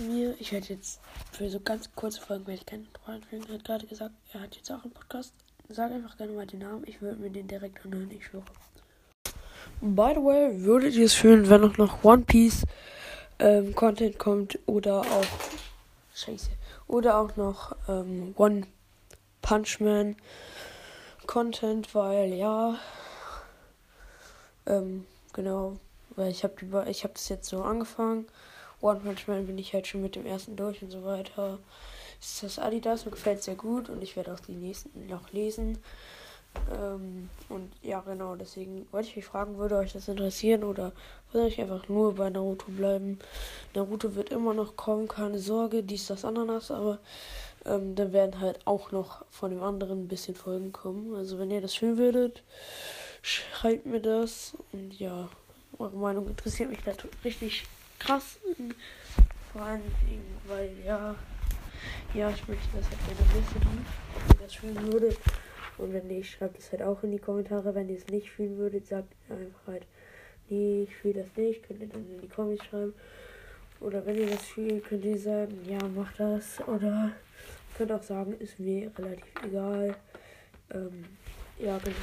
mir. Ich werde jetzt für so ganz kurze Folgen, weil ich keinen Freund hat gerade gesagt, er hat jetzt auch einen Podcast. Sag einfach gerne mal den Namen. Ich würde mir den direkt anhören, ich schwöre. By the way, würdet ihr es fühlen, wenn auch noch One Piece ähm, Content kommt oder auch Scheiße. Oder auch noch ähm, One Punch Man Content, weil ja. Ähm, genau. Weil ich habe ich habe das jetzt so angefangen. One Punch Man bin ich halt schon mit dem ersten durch und so weiter. Ist das Adidas, mir gefällt sehr gut und ich werde auch die nächsten noch lesen. Ähm, und ja, genau, deswegen wollte ich mich fragen, würde euch das interessieren oder würde ich einfach nur bei Naruto bleiben? Naruto wird immer noch kommen, keine Sorge, dies, das, Ananas, aber ähm, dann werden halt auch noch von dem anderen ein bisschen Folgen kommen. Also wenn ihr das fühlen würdet, schreibt mir das und ja, eure Meinung interessiert mich da richtig krass. Vor allem, weil ja, ja, ich möchte das halt gerne wissen, ob ihr das fühlen würdet. Und wenn nicht, schreibt es halt auch in die Kommentare. Wenn ihr es nicht fühlen würdet, sagt einfach halt, nee, ich fühle das nicht. Könnt ihr dann in die Kommentare schreiben. Oder wenn ihr das fühlt, könnt ihr sagen, ja, mach das. Oder könnt auch sagen, ist mir relativ egal. Ähm, ja, genau.